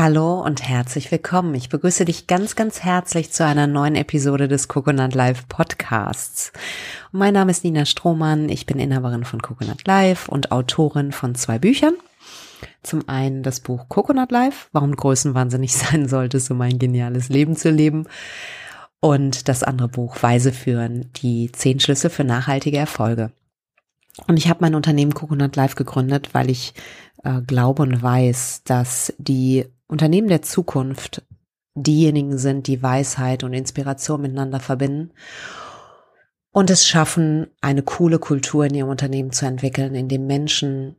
Hallo und herzlich willkommen. Ich begrüße dich ganz, ganz herzlich zu einer neuen Episode des Coconut Live Podcasts. Mein Name ist Nina Strohmann. Ich bin Inhaberin von Coconut Live und Autorin von zwei Büchern. Zum einen das Buch Coconut Life, warum Größenwahnsinnig sein sollte, um ein geniales Leben zu leben. Und das andere Buch Weise führen, die zehn Schlüsse für nachhaltige Erfolge. Und ich habe mein Unternehmen Coconut Life gegründet, weil ich äh, glaube und weiß, dass die Unternehmen der Zukunft diejenigen sind, die Weisheit und Inspiration miteinander verbinden und es schaffen, eine coole Kultur in ihrem Unternehmen zu entwickeln, in dem Menschen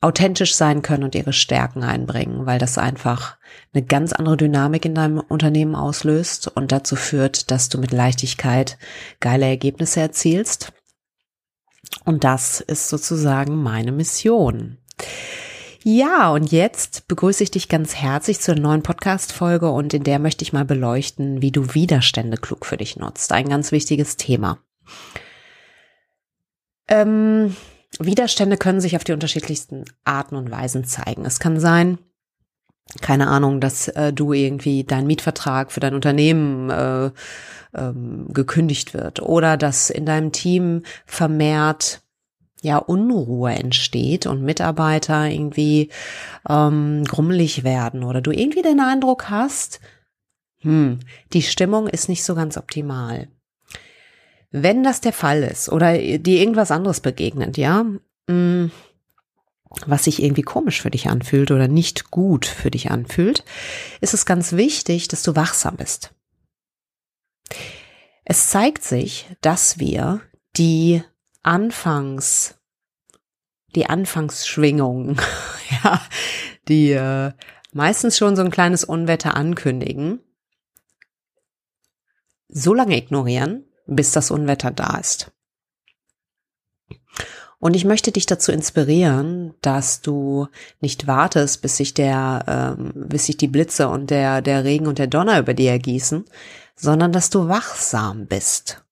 authentisch sein können und ihre Stärken einbringen, weil das einfach eine ganz andere Dynamik in deinem Unternehmen auslöst und dazu führt, dass du mit Leichtigkeit geile Ergebnisse erzielst. Und das ist sozusagen meine Mission. Ja, und jetzt begrüße ich dich ganz herzlich zur neuen Podcast-Folge und in der möchte ich mal beleuchten, wie du Widerstände klug für dich nutzt. Ein ganz wichtiges Thema. Ähm, Widerstände können sich auf die unterschiedlichsten Arten und Weisen zeigen. Es kann sein, keine Ahnung, dass äh, du irgendwie dein Mietvertrag für dein Unternehmen äh, ähm, gekündigt wird oder dass in deinem Team vermehrt ja Unruhe entsteht und Mitarbeiter irgendwie ähm, grummelig werden oder du irgendwie den Eindruck hast, hm, die Stimmung ist nicht so ganz optimal. Wenn das der Fall ist oder dir irgendwas anderes begegnet, ja, mh, hm, was sich irgendwie komisch für dich anfühlt oder nicht gut für dich anfühlt, ist es ganz wichtig, dass du wachsam bist. Es zeigt sich, dass wir die Anfangs die Anfangsschwingungen, ja, die äh, meistens schon so ein kleines Unwetter ankündigen, so lange ignorieren, bis das Unwetter da ist. Und ich möchte dich dazu inspirieren, dass du nicht wartest, bis sich der, ähm, bis sich die Blitze und der, der Regen und der Donner über dir ergießen, sondern dass du wachsam bist.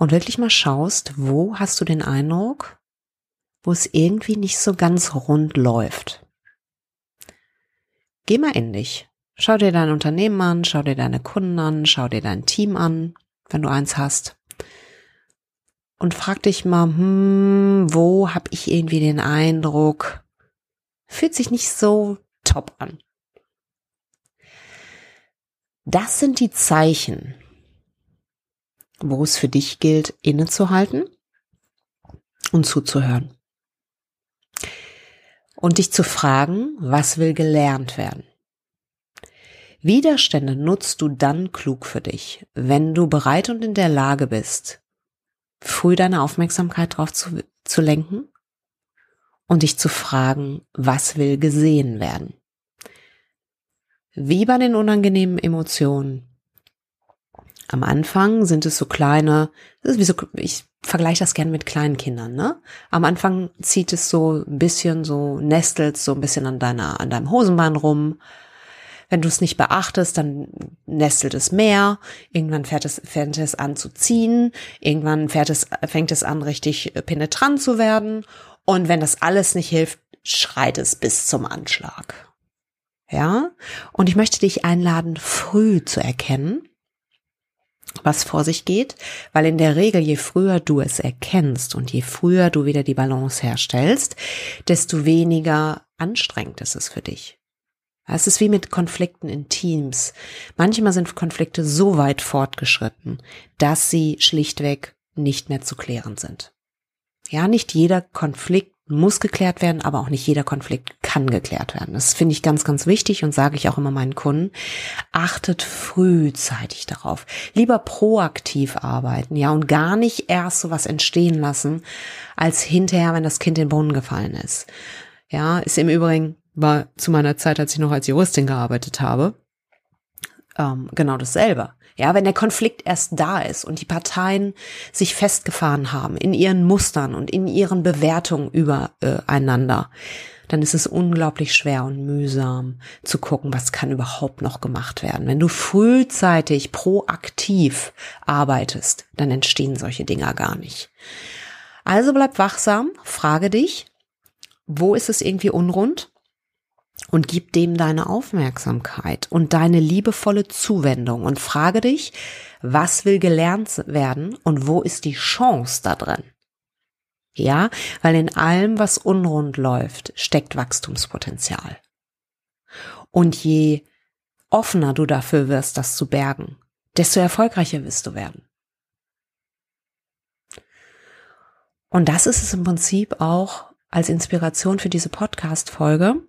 Und wirklich mal schaust, wo hast du den Eindruck, wo es irgendwie nicht so ganz rund läuft. Geh mal in dich. Schau dir dein Unternehmen an, schau dir deine Kunden an, schau dir dein Team an, wenn du eins hast. Und frag dich mal, hm, wo habe ich irgendwie den Eindruck, fühlt sich nicht so top an. Das sind die Zeichen, wo es für dich gilt, innezuhalten und zuzuhören und dich zu fragen, was will gelernt werden. Widerstände nutzt du dann klug für dich, wenn du bereit und in der Lage bist, früh deine Aufmerksamkeit darauf zu, zu lenken und dich zu fragen, was will gesehen werden. Wie bei den unangenehmen Emotionen. Am Anfang sind es so kleine, das ist wie so, ich vergleiche das gerne mit kleinen Kindern, ne? Am Anfang zieht es so ein bisschen, so nestelt so ein bisschen an deiner, an deinem Hosenbein rum. Wenn du es nicht beachtest, dann nestelt es mehr. Irgendwann fährt es, fängt es an zu ziehen. Irgendwann fährt es, fängt es an, richtig penetrant zu werden. Und wenn das alles nicht hilft, schreit es bis zum Anschlag. Ja? Und ich möchte dich einladen, früh zu erkennen, was vor sich geht, weil in der Regel, je früher du es erkennst und je früher du wieder die Balance herstellst, desto weniger anstrengend ist es für dich. Es ist wie mit Konflikten in Teams. Manchmal sind Konflikte so weit fortgeschritten, dass sie schlichtweg nicht mehr zu klären sind. Ja, nicht jeder Konflikt muss geklärt werden, aber auch nicht jeder Konflikt kann geklärt werden. Das finde ich ganz, ganz wichtig und sage ich auch immer meinen Kunden. Achtet frühzeitig darauf. Lieber proaktiv arbeiten, ja, und gar nicht erst sowas entstehen lassen, als hinterher, wenn das Kind in den Brunnen gefallen ist. Ja, ist im Übrigen, war zu meiner Zeit, als ich noch als Juristin gearbeitet habe, ähm, genau dasselbe. Ja, wenn der Konflikt erst da ist und die Parteien sich festgefahren haben in ihren Mustern und in ihren Bewertungen übereinander, äh, dann ist es unglaublich schwer und mühsam zu gucken, was kann überhaupt noch gemacht werden. Wenn du frühzeitig proaktiv arbeitest, dann entstehen solche Dinger gar nicht. Also bleib wachsam, frage dich, wo ist es irgendwie unrund? und gib dem deine Aufmerksamkeit und deine liebevolle Zuwendung und frage dich, was will gelernt werden und wo ist die Chance da drin? Ja, weil in allem, was unrund läuft, steckt Wachstumspotenzial. Und je offener du dafür wirst, das zu bergen, desto erfolgreicher wirst du werden. Und das ist es im Prinzip auch als Inspiration für diese Podcast-Folge.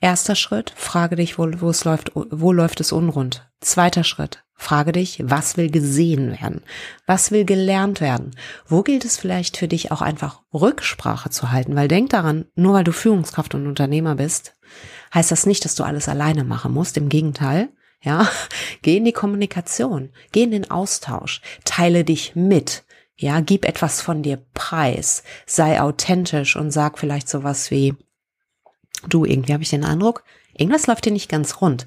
Erster Schritt, frage dich, wo, wo es läuft, wo läuft es unrund. Zweiter Schritt, frage dich, was will gesehen werden? Was will gelernt werden? Wo gilt es vielleicht für dich auch einfach Rücksprache zu halten? Weil denk daran, nur weil du Führungskraft und Unternehmer bist, heißt das nicht, dass du alles alleine machen musst. Im Gegenteil, ja, geh in die Kommunikation, geh in den Austausch, teile dich mit, ja, gib etwas von dir preis, sei authentisch und sag vielleicht sowas wie, du, irgendwie habe ich den Eindruck, irgendwas läuft dir nicht ganz rund.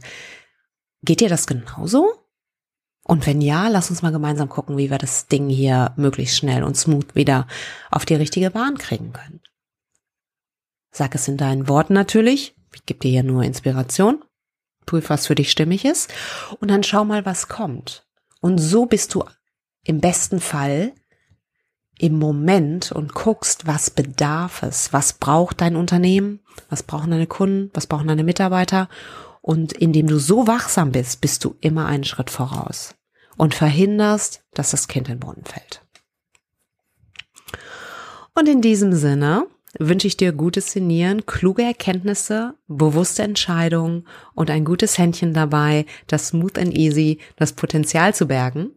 Geht dir das genauso? Und wenn ja, lass uns mal gemeinsam gucken, wie wir das Ding hier möglichst schnell und smooth wieder auf die richtige Bahn kriegen können. Sag es in deinen Worten natürlich. Ich gebe dir hier nur Inspiration. Prüf, was für dich stimmig ist. Und dann schau mal, was kommt. Und so bist du im besten Fall im Moment und guckst, was bedarf es, was braucht dein Unternehmen, was brauchen deine Kunden, was brauchen deine Mitarbeiter. Und indem du so wachsam bist, bist du immer einen Schritt voraus und verhinderst, dass das Kind in den Brunnen fällt. Und in diesem Sinne wünsche ich dir gutes Sinnieren, kluge Erkenntnisse, bewusste Entscheidungen und ein gutes Händchen dabei, das smooth and easy das Potenzial zu bergen.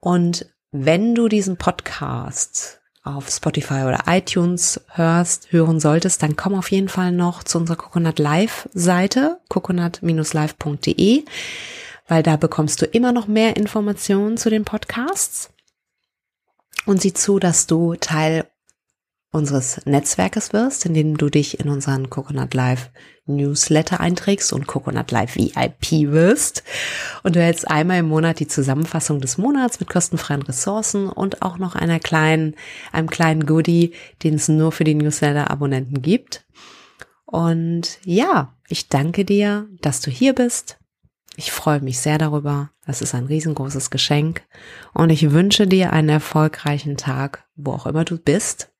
Und wenn du diesen Podcast auf Spotify oder iTunes hörst, hören solltest, dann komm auf jeden Fall noch zu unserer Coconut Live Seite, coconut-live.de, weil da bekommst du immer noch mehr Informationen zu den Podcasts. Und sieh zu, dass du Teil unseres Netzwerkes wirst, indem du dich in unseren Coconut Live Newsletter einträgst und Coconut Live VIP wirst. Und du hältst einmal im Monat die Zusammenfassung des Monats mit kostenfreien Ressourcen und auch noch einer kleinen, einem kleinen Goodie, den es nur für die Newsletter-Abonnenten gibt. Und ja, ich danke dir, dass du hier bist. Ich freue mich sehr darüber. Das ist ein riesengroßes Geschenk. Und ich wünsche dir einen erfolgreichen Tag, wo auch immer du bist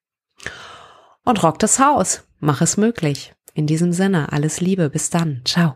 und rock das Haus. Mach es möglich. In diesem Sinne, alles Liebe. Bis dann. Ciao.